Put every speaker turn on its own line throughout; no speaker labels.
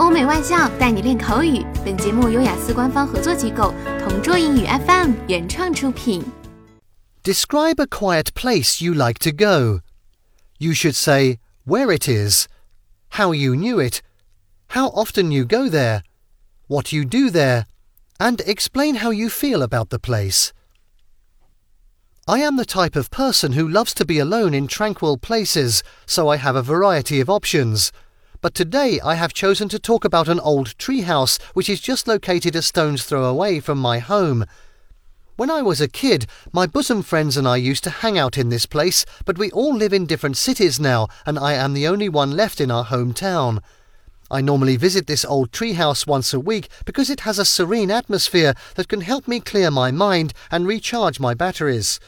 欧美外教带你练口语。本节目由雅思官方合作机构同桌英语 FM 原创出品。
Describe a quiet place you like to go. You should say where it is, how you knew it, how often you go there, what you do there, and explain how you feel about the place. I am the type of person who loves to be alone in tranquil places, so I have a variety of options. but today I have chosen to talk about an old treehouse which is just located a stone's throw away from my home. When I was a kid, my bosom friends and I used to hang out in this place, but we all live in different cities now, and I am the only one left in our hometown. I normally visit this old treehouse once a week because it has a serene atmosphere that can help me clear my mind and recharge my batteries.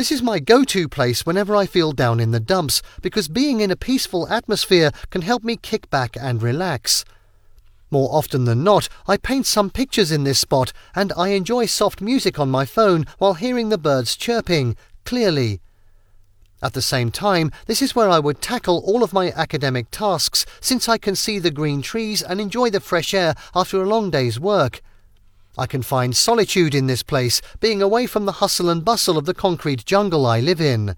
This is my go to place whenever I feel down in the dumps because being in a peaceful atmosphere can help me kick back and relax. More often than not, I paint some pictures in this spot and I enjoy soft music on my phone while hearing the birds chirping clearly. At the same time, this is where I would tackle all of my academic tasks since I can see the green trees and enjoy the fresh air after a long day's work. I can find solitude in this place, being away from the hustle and bustle of the concrete jungle I live in.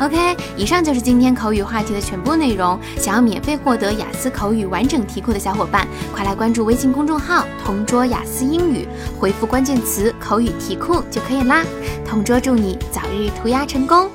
OK，以上就是今天口语话题的全部内容。想要免费获得雅思口语完整题库的小伙伴，快来关注微信公众号“同桌雅思英语”，回复关键词“口语题库”就可以啦。同桌祝你早日涂鸦成功！